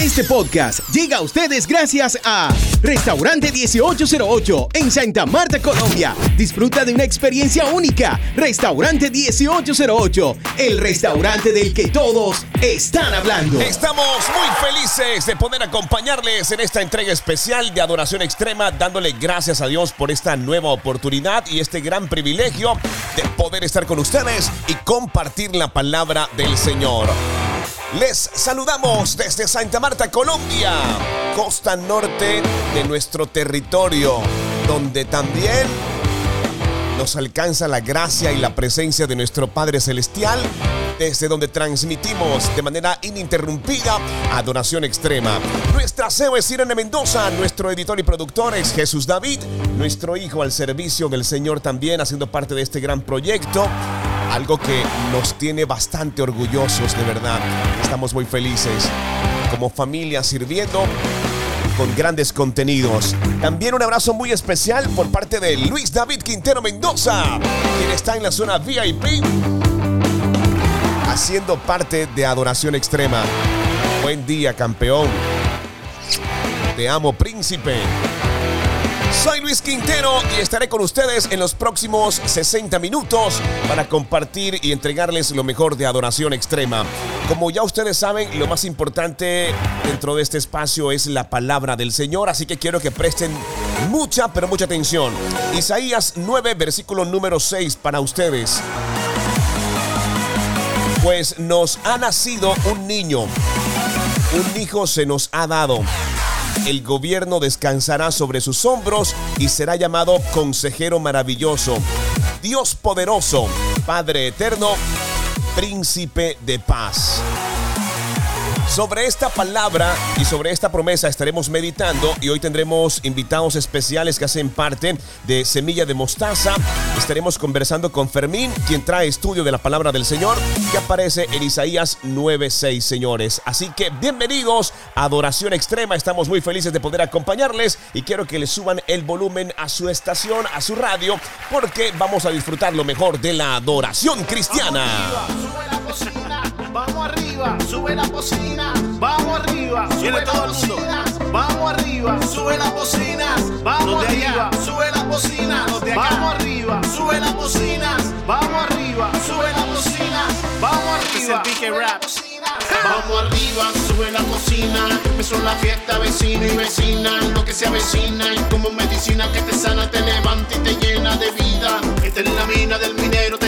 Este podcast llega a ustedes gracias a Restaurante 1808 en Santa Marta, Colombia. Disfruta de una experiencia única. Restaurante 1808, el restaurante del que todos están hablando. Estamos muy felices de poder acompañarles en esta entrega especial de Adoración Extrema, dándole gracias a Dios por esta nueva oportunidad y este gran privilegio de poder estar con ustedes y compartir la palabra del Señor. Les saludamos desde Santa Marta, Colombia, costa norte de nuestro territorio, donde también nos alcanza la gracia y la presencia de nuestro Padre Celestial, desde donde transmitimos de manera ininterrumpida Adoración Extrema. Nuestra CEO es Irene Mendoza, nuestro editor y productor es Jesús David, nuestro hijo al servicio del Señor también haciendo parte de este gran proyecto algo que nos tiene bastante orgullosos, de verdad. Estamos muy felices como familia sirviendo con grandes contenidos. También un abrazo muy especial por parte de Luis David Quintero Mendoza, quien está en la zona VIP haciendo parte de Adoración Extrema. Buen día, campeón. Te amo, príncipe. Soy Luis Quintero y estaré con ustedes en los próximos 60 minutos para compartir y entregarles lo mejor de adoración extrema. Como ya ustedes saben, lo más importante dentro de este espacio es la palabra del Señor, así que quiero que presten mucha, pero mucha atención. Isaías 9, versículo número 6 para ustedes. Pues nos ha nacido un niño, un hijo se nos ha dado el gobierno descansará sobre sus hombros y será llamado Consejero Maravilloso, Dios Poderoso, Padre Eterno, Príncipe de Paz. Sobre esta palabra y sobre esta promesa estaremos meditando y hoy tendremos invitados especiales que hacen parte de Semilla de Mostaza. Estaremos conversando con Fermín, quien trae estudio de la palabra del Señor, que aparece en Isaías 9:6, señores. Así que bienvenidos a Adoración Extrema. Estamos muy felices de poder acompañarles y quiero que le suban el volumen a su estación, a su radio, porque vamos a disfrutar lo mejor de la adoración cristiana. Vamos la vamos sube todo el mundo. Vamos arriba, sube la cocina, vamos arriba, sube la cocina, vamos arriba, sube la cocina, vamos arriba, sube la cocina, vamos arriba. Vamos arriba, sube la cocina. Empezó la fiesta, vecino y vecina. Lo que se avecina y como medicina que te sana, te levanta y te llena de vida. Esta es la mina del minero, te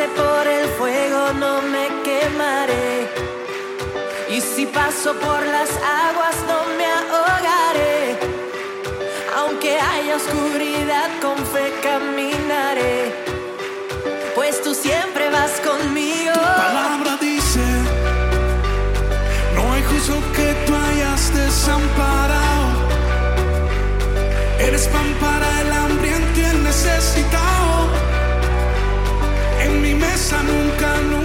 Pase por el fuego no me quemaré. Y si paso por las aguas no me ahogaré. Aunque haya oscuridad con fe caminaré. Pues tú siempre vas conmigo. palabra dice, no hay justo que tú hayas desamparado. Eres pan para el hambriento y el necesitado. Nunca, nunca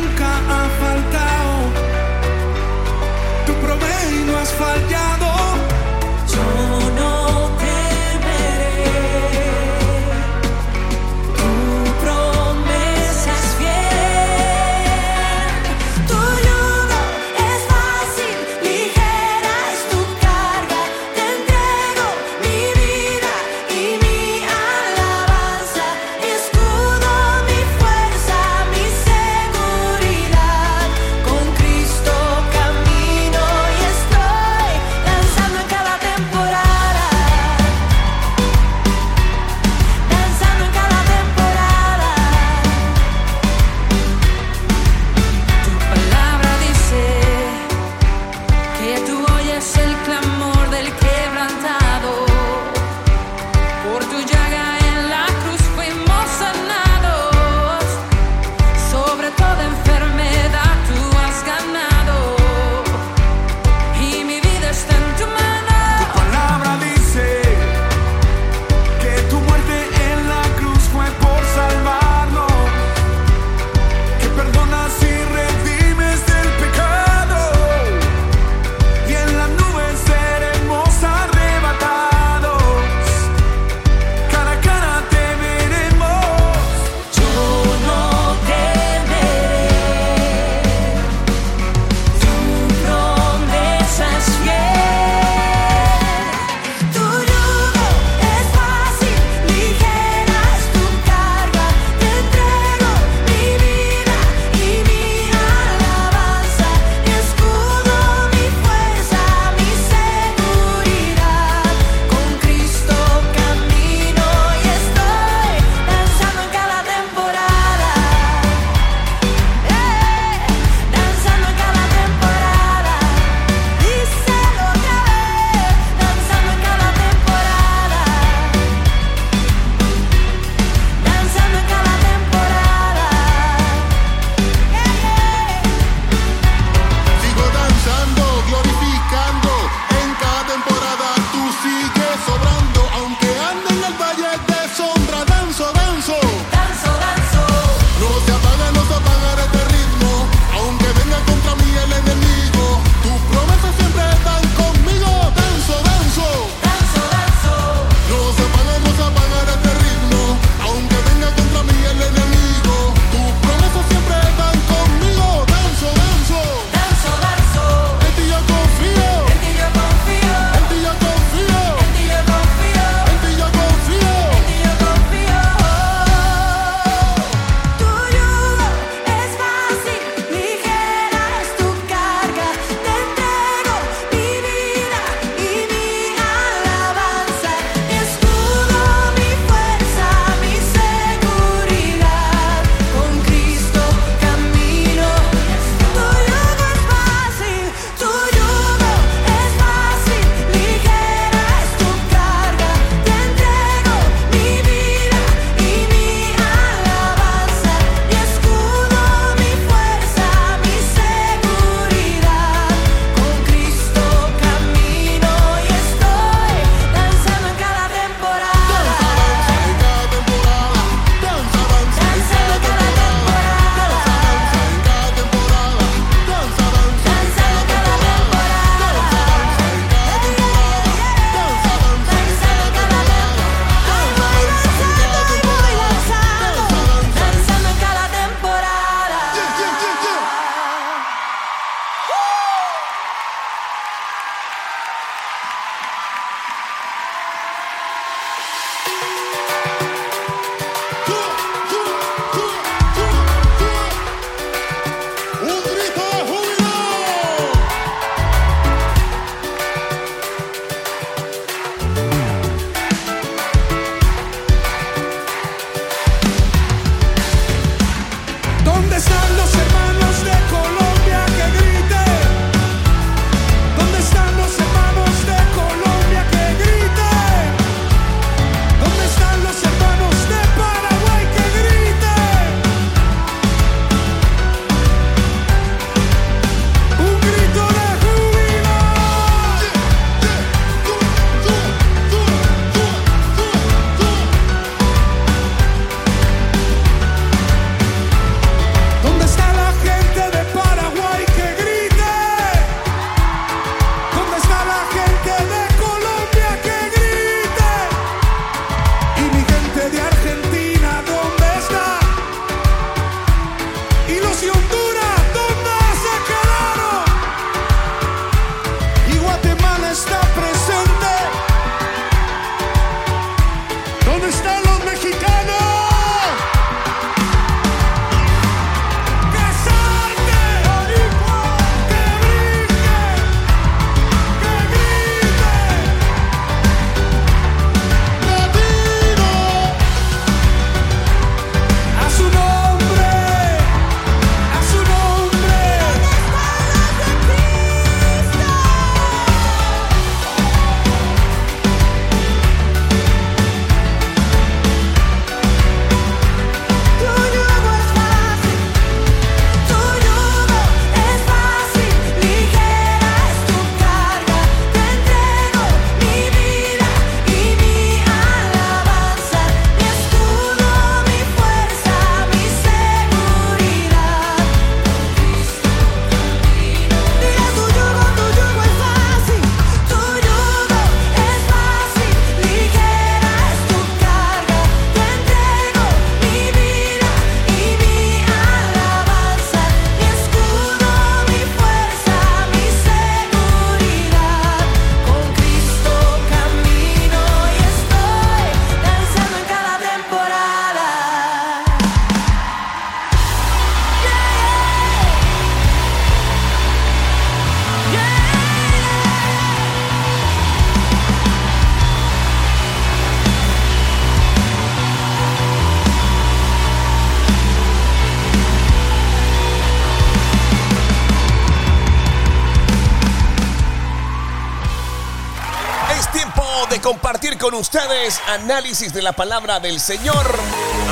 con ustedes análisis de la palabra del Señor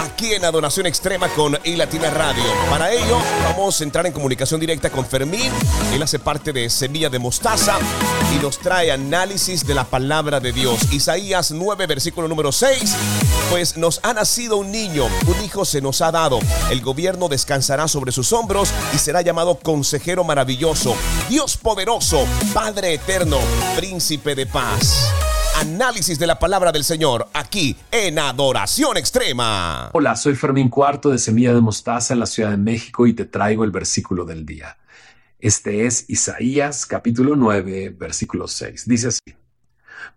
aquí en Adoración Extrema con iLatina Radio. Para ello, vamos a entrar en comunicación directa con Fermín. Él hace parte de Semilla de Mostaza y nos trae análisis de la palabra de Dios. Isaías 9, versículo número 6. Pues nos ha nacido un niño, un hijo se nos ha dado. El gobierno descansará sobre sus hombros y será llamado Consejero Maravilloso, Dios Poderoso, Padre Eterno, Príncipe de Paz análisis de la palabra del Señor aquí en Adoración Extrema. Hola, soy Fermín Cuarto de Semilla de Mostaza en la Ciudad de México y te traigo el versículo del día. Este es Isaías capítulo 9, versículo 6. Dice así,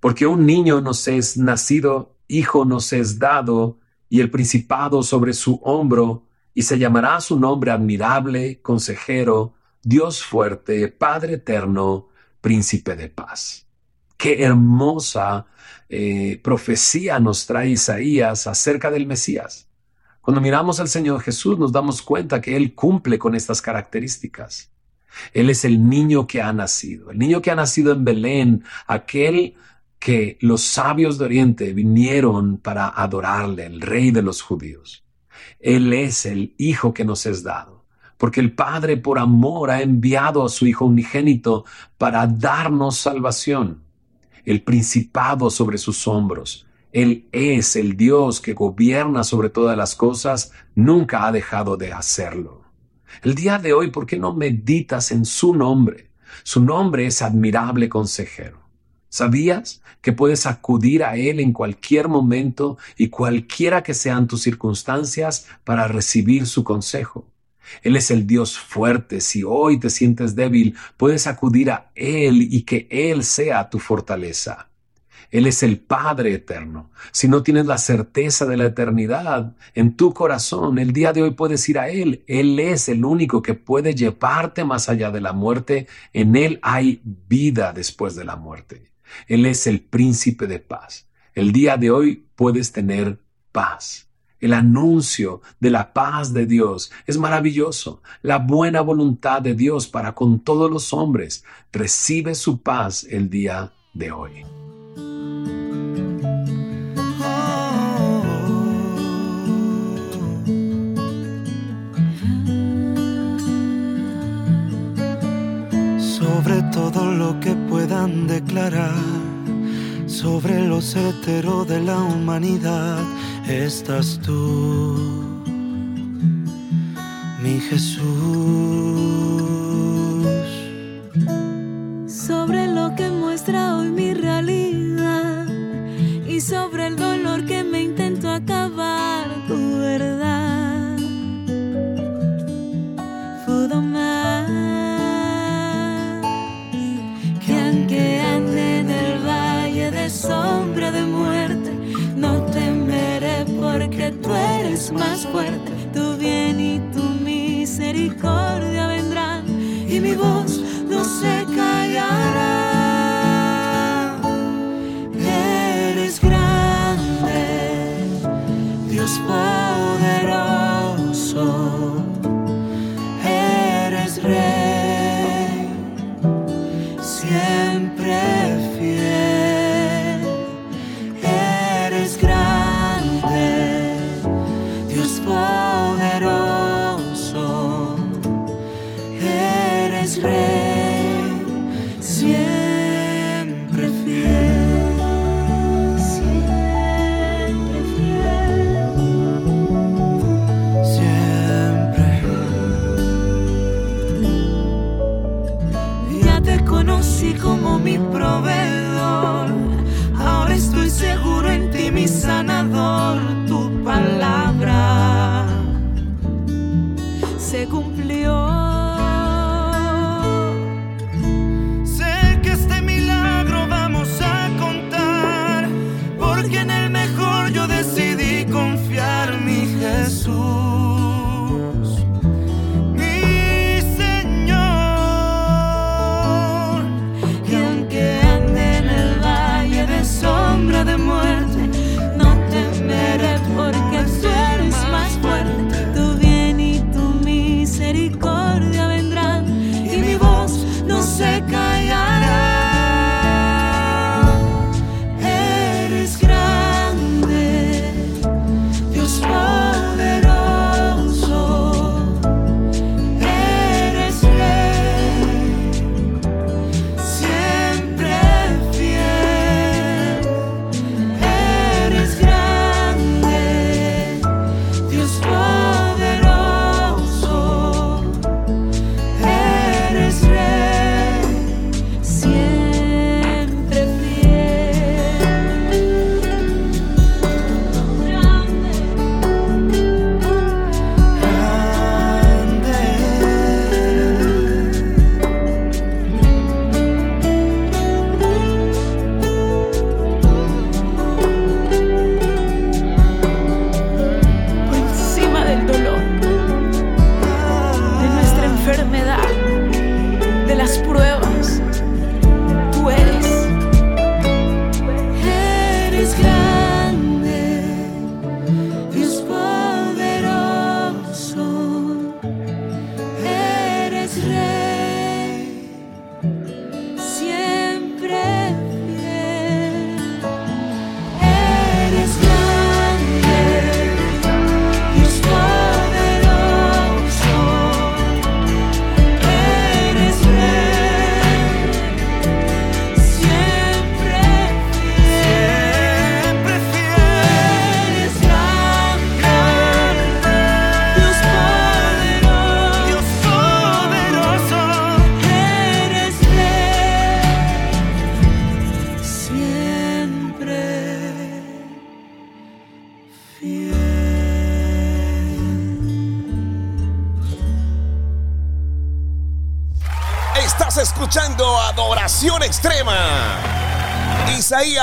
porque un niño nos es nacido, hijo nos es dado, y el principado sobre su hombro, y se llamará su nombre admirable, consejero, Dios fuerte, Padre eterno, príncipe de paz. Qué hermosa eh, profecía nos trae Isaías acerca del Mesías. Cuando miramos al Señor Jesús nos damos cuenta que Él cumple con estas características. Él es el niño que ha nacido, el niño que ha nacido en Belén, aquel que los sabios de Oriente vinieron para adorarle, el rey de los judíos. Él es el Hijo que nos es dado, porque el Padre por amor ha enviado a su Hijo unigénito para darnos salvación el principado sobre sus hombros. Él es el Dios que gobierna sobre todas las cosas, nunca ha dejado de hacerlo. El día de hoy, ¿por qué no meditas en su nombre? Su nombre es admirable consejero. ¿Sabías que puedes acudir a Él en cualquier momento y cualquiera que sean tus circunstancias para recibir su consejo? Él es el Dios fuerte. Si hoy te sientes débil, puedes acudir a Él y que Él sea tu fortaleza. Él es el Padre eterno. Si no tienes la certeza de la eternidad en tu corazón, el día de hoy puedes ir a Él. Él es el único que puede llevarte más allá de la muerte. En Él hay vida después de la muerte. Él es el príncipe de paz. El día de hoy puedes tener paz. El anuncio de la paz de Dios es maravilloso. La buena voluntad de Dios para con todos los hombres recibe su paz el día de hoy. Sobre todo lo que puedan declarar, sobre los heteros de la humanidad estás tú, mi Jesús.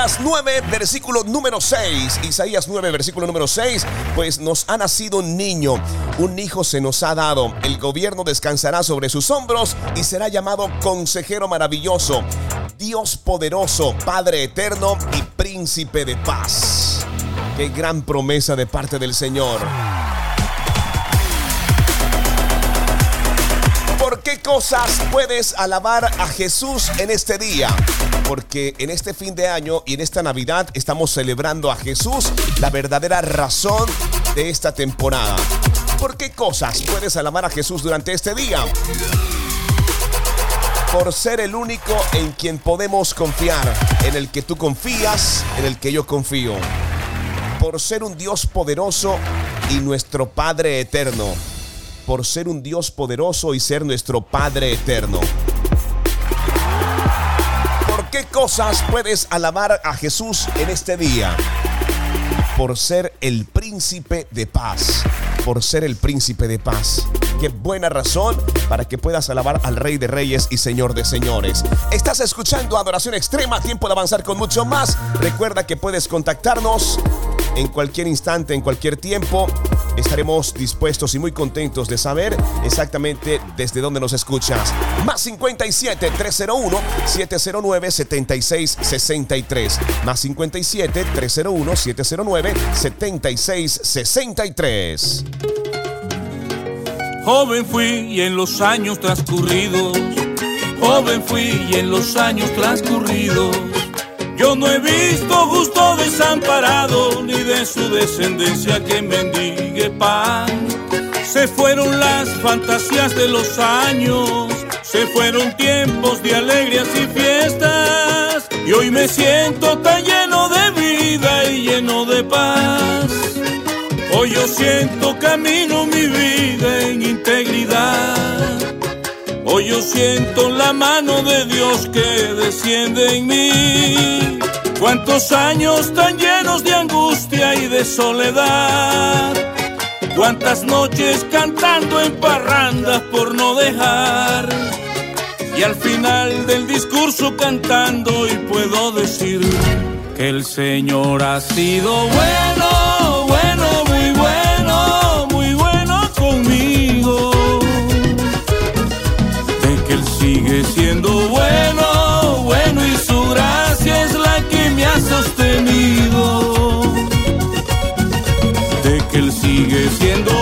Isaías 9, versículo número 6. Isaías 9, versículo número 6. Pues nos ha nacido un niño, un hijo se nos ha dado. El gobierno descansará sobre sus hombros y será llamado Consejero Maravilloso, Dios Poderoso, Padre Eterno y Príncipe de Paz. Qué gran promesa de parte del Señor. Cosas puedes alabar a Jesús en este día? Porque en este fin de año y en esta Navidad estamos celebrando a Jesús, la verdadera razón de esta temporada. ¿Por qué cosas puedes alabar a Jesús durante este día? Por ser el único en quien podemos confiar, en el que tú confías, en el que yo confío. Por ser un Dios poderoso y nuestro Padre eterno por ser un Dios poderoso y ser nuestro Padre eterno. ¿Por qué cosas puedes alabar a Jesús en este día? Por ser el príncipe de paz. Por ser el príncipe de paz. Qué buena razón para que puedas alabar al Rey de Reyes y Señor de Señores. Estás escuchando Adoración Extrema, tiempo de avanzar con mucho más. Recuerda que puedes contactarnos en cualquier instante, en cualquier tiempo. Estaremos dispuestos y muy contentos de saber exactamente desde dónde nos escuchas. Más 57 301 709 7663. Más 57 301 709 7663. Joven fui y en los años transcurridos, joven fui y en los años transcurridos yo no he visto justo desamparado ni de su descendencia que pan. Se fueron las fantasías de los años, se fueron tiempos de alegrías y fiestas. Y hoy me siento tan lleno de vida y lleno de paz. Hoy yo siento camino mi vida en integridad. Hoy yo siento la mano de Dios que desciende en mí. Cuántos años tan llenos de angustia y de soledad. Cuántas noches cantando en parrandas por no dejar. Y al final del discurso cantando y puedo decir que el Señor ha sido bueno, bueno, muy bueno, muy bueno conmigo sigue siendo él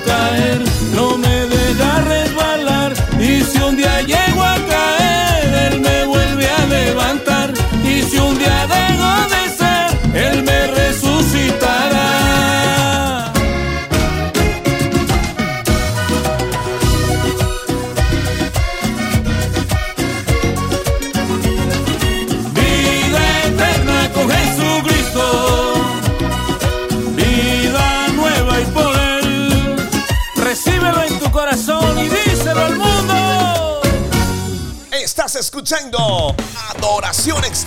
caer,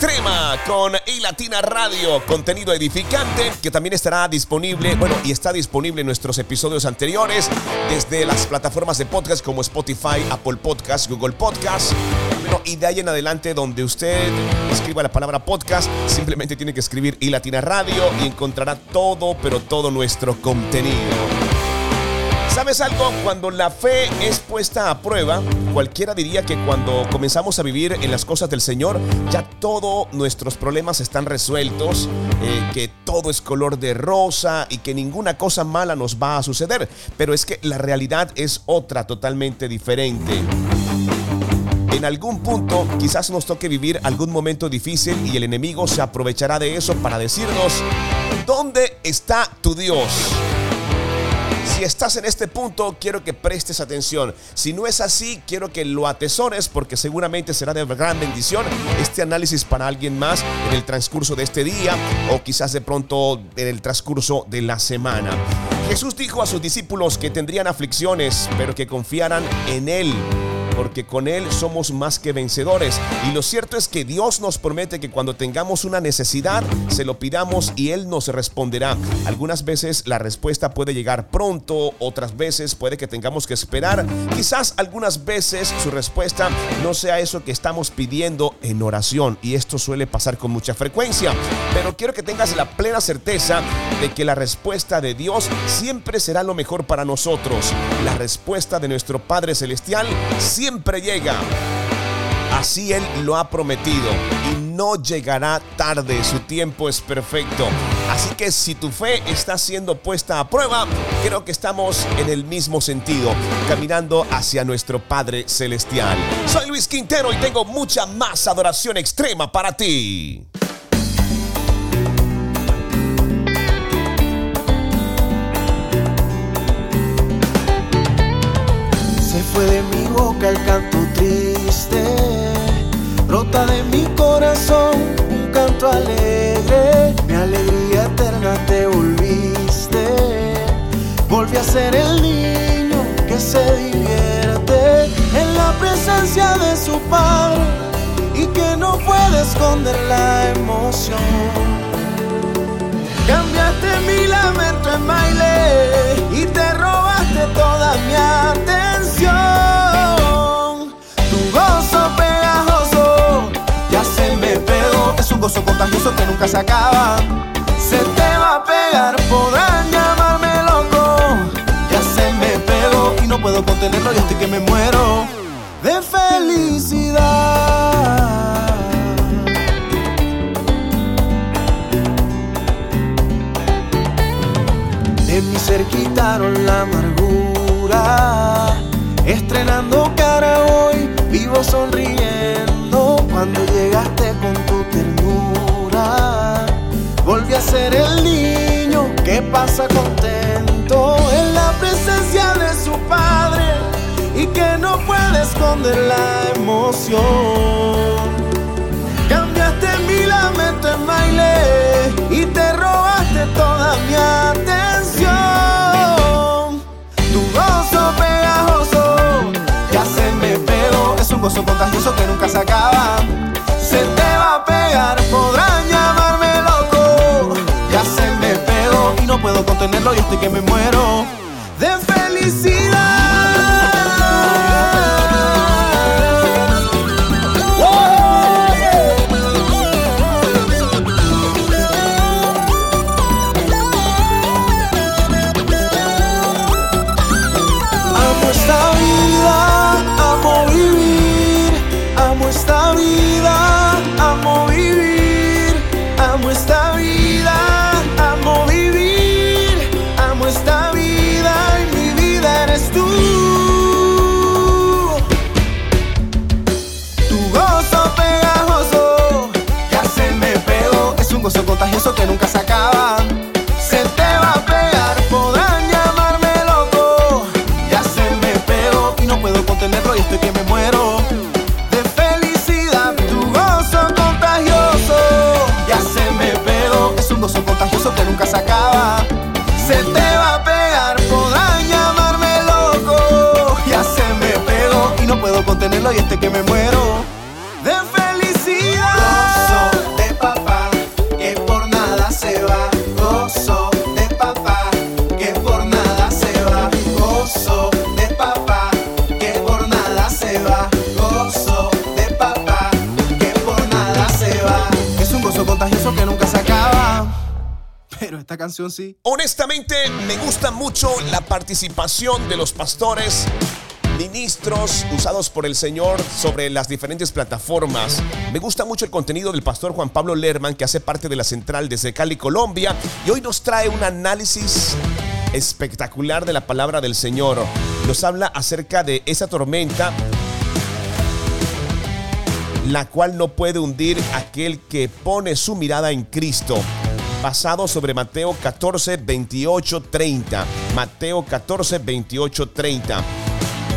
Extrema con iLatina Radio, contenido edificante que también estará disponible, bueno, y está disponible en nuestros episodios anteriores desde las plataformas de podcast como Spotify, Apple Podcast, Google Podcast. Bueno, y de ahí en adelante donde usted escriba la palabra podcast, simplemente tiene que escribir iLatina Radio y encontrará todo, pero todo nuestro contenido. ¿Sabes algo? Cuando la fe es puesta a prueba, cualquiera diría que cuando comenzamos a vivir en las cosas del Señor, ya todos nuestros problemas están resueltos, eh, que todo es color de rosa y que ninguna cosa mala nos va a suceder. Pero es que la realidad es otra totalmente diferente. En algún punto quizás nos toque vivir algún momento difícil y el enemigo se aprovechará de eso para decirnos, ¿dónde está tu Dios? Si estás en este punto, quiero que prestes atención. Si no es así, quiero que lo atesores porque seguramente será de gran bendición este análisis para alguien más en el transcurso de este día o quizás de pronto en el transcurso de la semana. Jesús dijo a sus discípulos que tendrían aflicciones, pero que confiaran en Él porque con Él somos más que vencedores. Y lo cierto es que Dios nos promete que cuando tengamos una necesidad, se lo pidamos y Él nos responderá. Algunas veces la respuesta puede llegar pronto, otras veces puede que tengamos que esperar. Quizás algunas veces su respuesta no sea eso que estamos pidiendo en oración. Y esto suele pasar con mucha frecuencia. Pero quiero que tengas la plena certeza de que la respuesta de Dios siempre será lo mejor para nosotros. La respuesta de nuestro Padre Celestial siempre llega. Así Él lo ha prometido y no llegará tarde, su tiempo es perfecto. Así que si tu fe está siendo puesta a prueba, creo que estamos en el mismo sentido, caminando hacia nuestro Padre Celestial. Soy Luis Quintero y tengo mucha más adoración extrema para ti. Canto alegre, mi alegría eterna te volviste, volví a ser el niño que se divierte en la presencia de su padre y que no puede esconder la emoción. Cambiaste mi lamento en baile y te robaste toda mi atención. Gozo contagioso que nunca se acaba. Se te va a pegar, podrán llamarme loco. Ya se me pegó y no puedo contenerlo. Yo estoy que me muero de felicidad. De mi ser quitaron la amargura. Estrenando cara hoy, vivo sonriendo. Cuando llegaste con ser el niño que pasa contento en la presencia de su padre y que no puede esconder la emoción. Cambiaste mi lamento en baile y te robaste toda mi atención. Que me muero canción sí. Honestamente, me gusta mucho la participación de los pastores, ministros usados por el Señor sobre las diferentes plataformas. Me gusta mucho el contenido del pastor Juan Pablo Lerman, que hace parte de la central desde Cali, Colombia, y hoy nos trae un análisis espectacular de la palabra del Señor. Nos habla acerca de esa tormenta la cual no puede hundir aquel que pone su mirada en Cristo. Basado sobre Mateo 14, 28, 30. Mateo 14, 28, 30.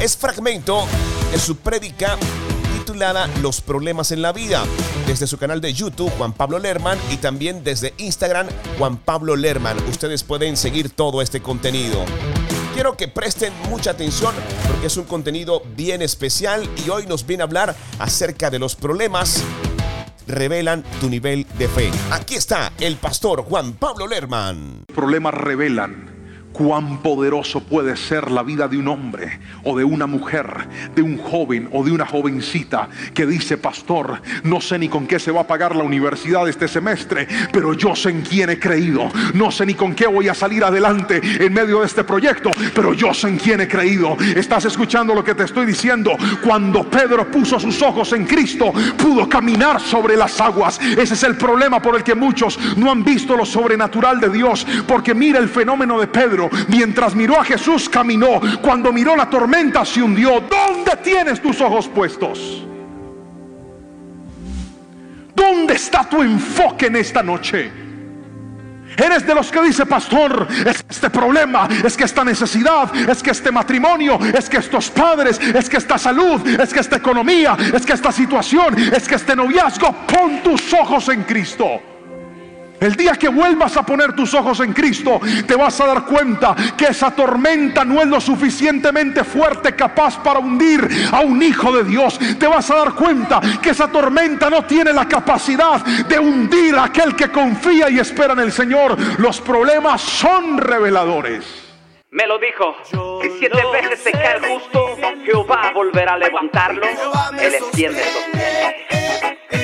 Es fragmento de su prédica titulada Los problemas en la vida, desde su canal de YouTube Juan Pablo Lerman y también desde Instagram Juan Pablo Lerman. Ustedes pueden seguir todo este contenido. Quiero que presten mucha atención porque es un contenido bien especial y hoy nos viene a hablar acerca de los problemas revelan tu nivel de fe. Aquí está el pastor Juan Pablo Lerman. problemas revelan cuán poderoso puede ser la vida de un hombre o de una mujer, de un joven o de una jovencita que dice, pastor, no sé ni con qué se va a pagar la universidad este semestre, pero yo sé en quién he creído. No sé ni con qué voy a salir adelante en medio de este proyecto, pero yo sé en quién he creído. ¿Estás escuchando lo que te estoy diciendo? Cuando Pedro puso sus ojos en Cristo, pudo caminar sobre las aguas. Ese es el problema por el que muchos no han visto lo sobrenatural de Dios, porque mira el fenómeno de Pedro. Mientras miró a Jesús, caminó. Cuando miró la tormenta, se hundió. ¿Dónde tienes tus ojos puestos? ¿Dónde está tu enfoque en esta noche? Eres de los que dice, pastor, es que este problema, es que esta necesidad, es que este matrimonio, es que estos padres, es que esta salud, es que esta economía, es que esta situación, es que este noviazgo. Pon tus ojos en Cristo. El día que vuelvas a poner tus ojos en Cristo, te vas a dar cuenta que esa tormenta no es lo suficientemente fuerte capaz para hundir a un hijo de Dios. Te vas a dar cuenta que esa tormenta no tiene la capacidad de hundir a aquel que confía y espera en el Señor. Los problemas son reveladores. Me lo dijo, si siete veces se cae el justo, Jehová volverá a levantarlo, Él extiende sostiene. Tú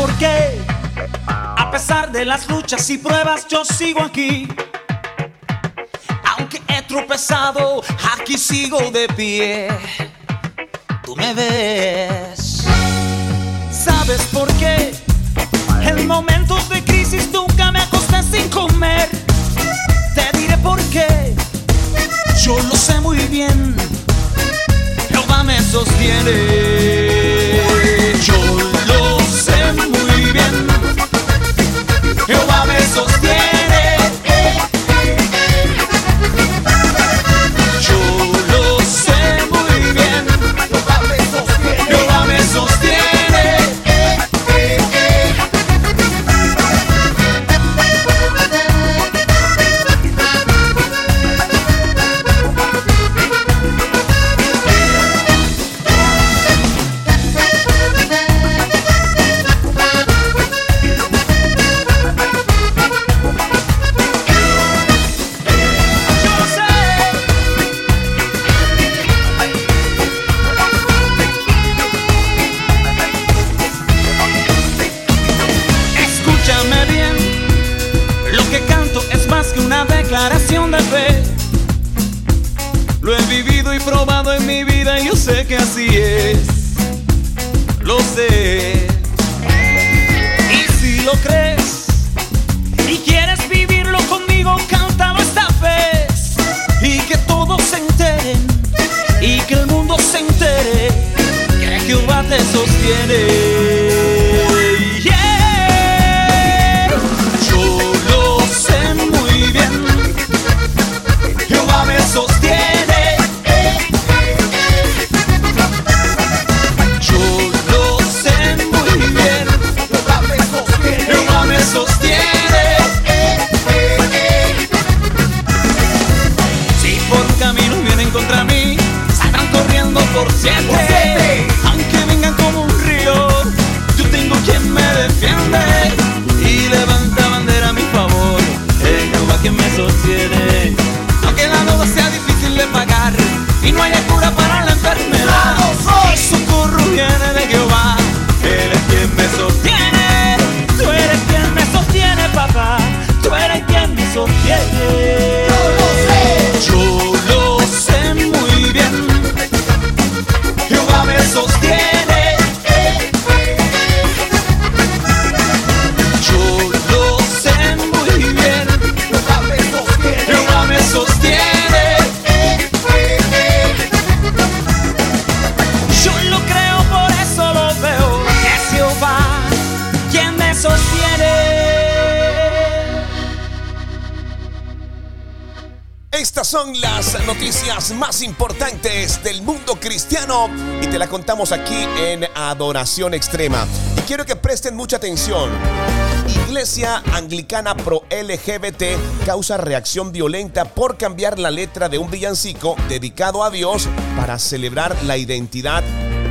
por qué, a pesar de las luchas y pruebas, yo sigo aquí. Aunque he tropezado, aquí sigo de pie. Tú me ves. ¿Sabes por qué? En momentos de crisis nunca me acosté sin comer. Te diré por qué. Yo lo sé muy bien. Jehová me sostiene. Jehová me sostiene. Yo tiene. Noticias más importantes del mundo cristiano y te la contamos aquí en Adoración Extrema. Y quiero que presten mucha atención. Iglesia Anglicana Pro LGBT causa reacción violenta por cambiar la letra de un villancico dedicado a Dios para celebrar la identidad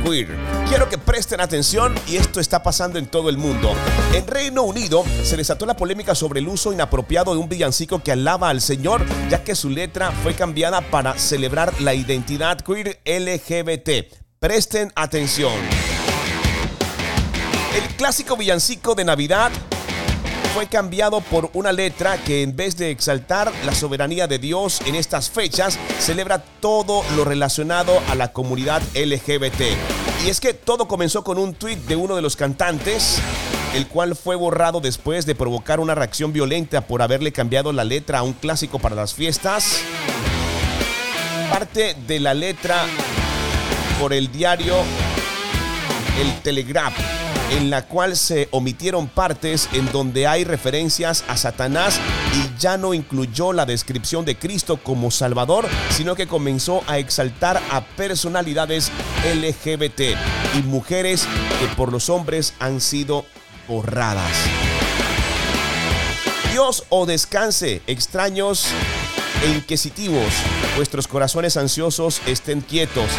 queer. Quiero que presten atención y esto está pasando en todo el mundo. En Reino Unido se desató la polémica sobre el uso inapropiado de un villancico que alaba al Señor, ya que su letra fue cambiada para celebrar la identidad queer LGBT. Presten atención. El clásico villancico de Navidad fue cambiado por una letra que en vez de exaltar la soberanía de Dios en estas fechas, celebra todo lo relacionado a la comunidad LGBT. Y es que todo comenzó con un tweet de uno de los cantantes, el cual fue borrado después de provocar una reacción violenta por haberle cambiado la letra a un clásico para las fiestas. Parte de la letra por el diario El Telegraph en la cual se omitieron partes en donde hay referencias a Satanás y ya no incluyó la descripción de Cristo como Salvador, sino que comenzó a exaltar a personalidades LGBT y mujeres que por los hombres han sido borradas. Dios o descanse, extraños e inquisitivos, vuestros corazones ansiosos estén quietos.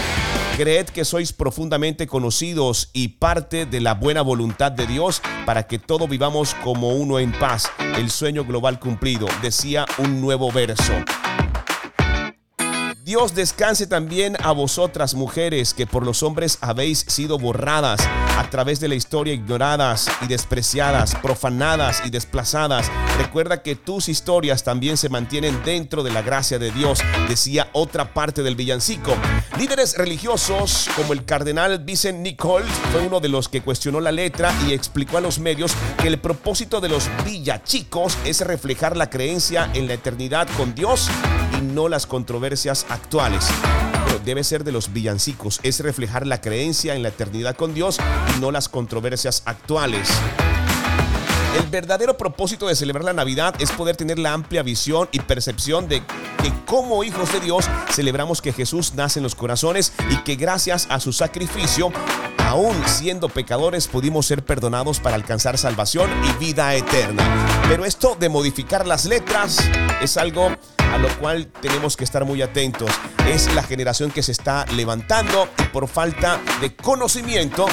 Creed que sois profundamente conocidos y parte de la buena voluntad de Dios para que todo vivamos como uno en paz. El sueño global cumplido, decía un nuevo verso. Dios descanse también a vosotras mujeres que por los hombres habéis sido borradas a través de la historia ignoradas y despreciadas, profanadas y desplazadas. Recuerda que tus historias también se mantienen dentro de la gracia de Dios, decía otra parte del villancico. Líderes religiosos como el cardenal Vincent Nicole fue uno de los que cuestionó la letra y explicó a los medios que el propósito de los villachicos es reflejar la creencia en la eternidad con Dios y no las controversias actuales. Pero debe ser de los villancicos, es reflejar la creencia en la eternidad con Dios y no las controversias actuales. El verdadero propósito de celebrar la Navidad es poder tener la amplia visión y percepción de que como hijos de Dios celebramos que Jesús nace en los corazones y que gracias a su sacrificio, aún siendo pecadores, pudimos ser perdonados para alcanzar salvación y vida eterna. Pero esto de modificar las letras es algo a lo cual tenemos que estar muy atentos. Es la generación que se está levantando y por falta de conocimiento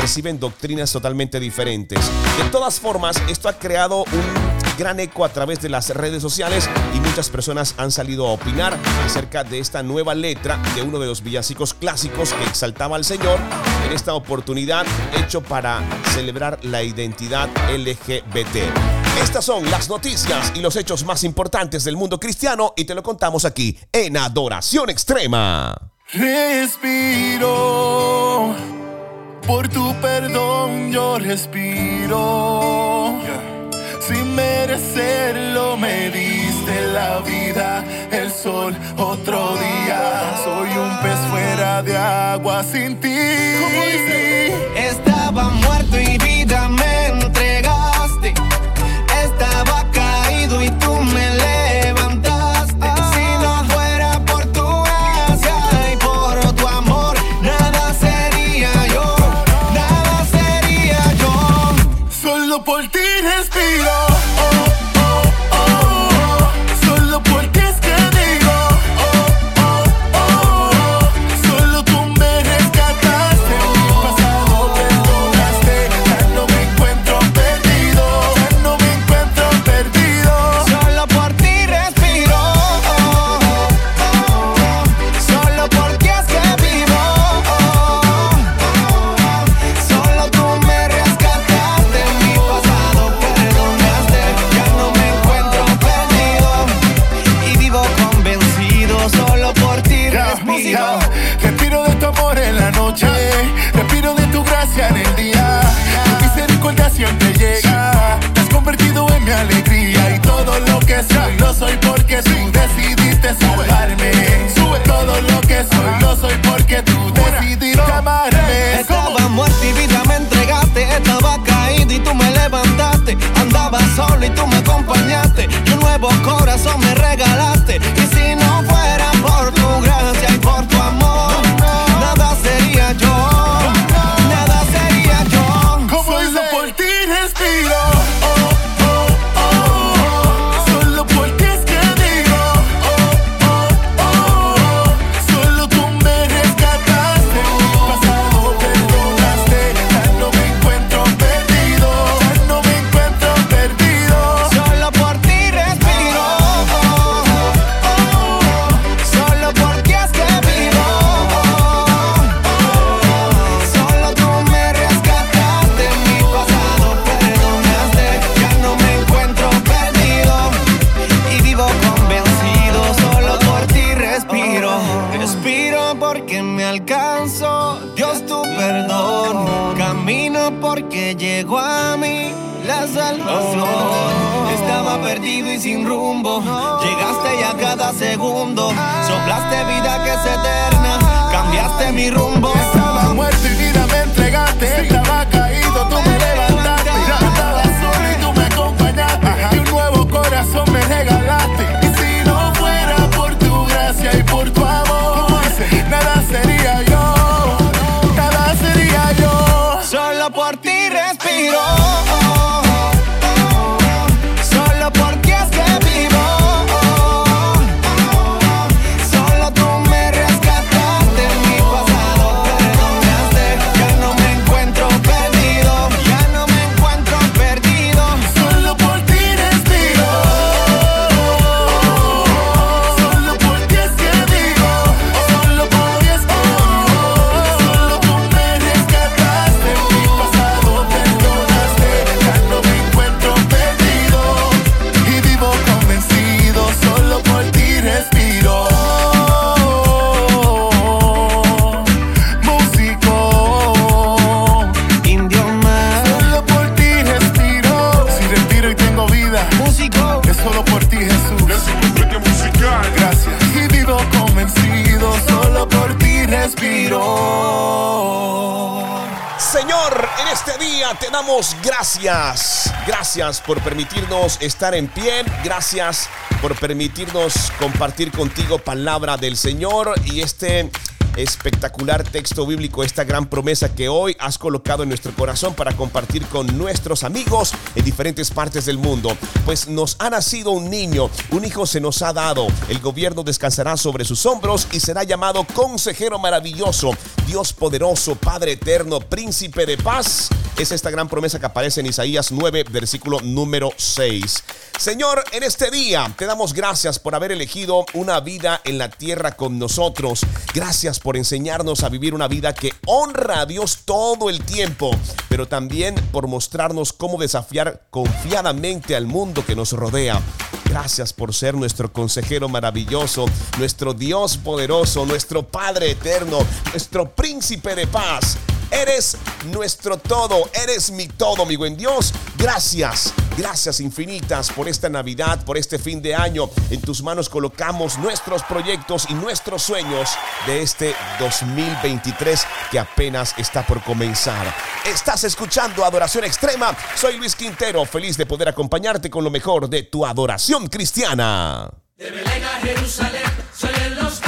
reciben doctrinas totalmente diferentes. De todas formas, esto ha creado un gran eco a través de las redes sociales y muchas personas han salido a opinar acerca de esta nueva letra de uno de los villancicos clásicos que exaltaba al Señor en esta oportunidad hecho para celebrar la identidad LGBT. Estas son las noticias y los hechos más importantes del mundo cristiano y te lo contamos aquí en Adoración Extrema. Respiro, por tu perdón yo respiro sin merecerlo me diste la vida, el sol otro día. Soy un pez fuera de agua sin ti. Estaba muerto y vida muerta. que sí. cambiaste vida que es eterna, cambiaste mi rumbo Gracias. Gracias por permitirnos estar en pie. Gracias por permitirnos compartir contigo palabra del Señor y este espectacular texto bíblico, esta gran promesa que hoy has colocado en nuestro corazón para compartir con nuestros amigos en diferentes partes del mundo. Pues nos ha nacido un niño, un hijo se nos ha dado, el gobierno descansará sobre sus hombros y será llamado consejero maravilloso, Dios poderoso, Padre eterno, príncipe de paz. Es esta gran promesa que aparece en Isaías 9, versículo número 6. Señor, en este día te damos gracias por haber elegido una vida en la tierra con nosotros. Gracias por enseñarnos a vivir una vida que honra a Dios todo el tiempo, pero también por mostrarnos cómo desafiar confiadamente al mundo que nos rodea. Gracias por ser nuestro consejero maravilloso, nuestro Dios poderoso, nuestro Padre eterno, nuestro príncipe de paz. Eres nuestro todo, eres mi todo, mi buen Dios. Gracias, gracias infinitas por esta Navidad, por este fin de año. En tus manos colocamos nuestros proyectos y nuestros sueños de este 2023 que apenas está por comenzar. Estás escuchando Adoración Extrema. Soy Luis Quintero, feliz de poder acompañarte con lo mejor de tu adoración cristiana. De Belén a Jerusalén, soy el los...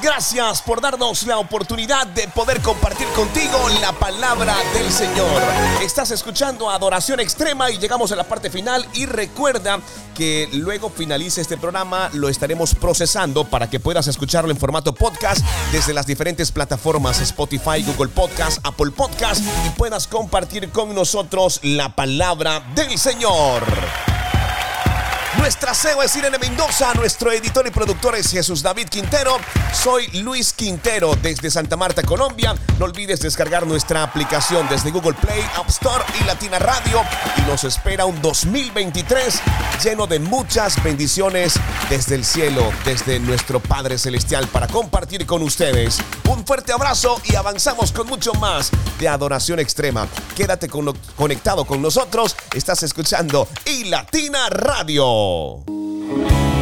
Gracias por darnos la oportunidad de poder compartir contigo la palabra del Señor. Estás escuchando Adoración Extrema y llegamos a la parte final y recuerda que luego finalice este programa lo estaremos procesando para que puedas escucharlo en formato podcast desde las diferentes plataformas Spotify, Google Podcast, Apple Podcast y puedas compartir con nosotros la palabra del Señor. Nuestra CEO es Irene Mendoza, nuestro editor y productor es Jesús David Quintero. Soy Luis Quintero desde Santa Marta, Colombia. No olvides descargar nuestra aplicación desde Google Play, App Store y Latina Radio. Y nos espera un 2023 lleno de muchas bendiciones desde el cielo, desde nuestro Padre Celestial para compartir con ustedes. Un fuerte abrazo y avanzamos con mucho más de adoración extrema. Quédate con- conectado con nosotros. Estás escuchando y Latina Radio. Hall.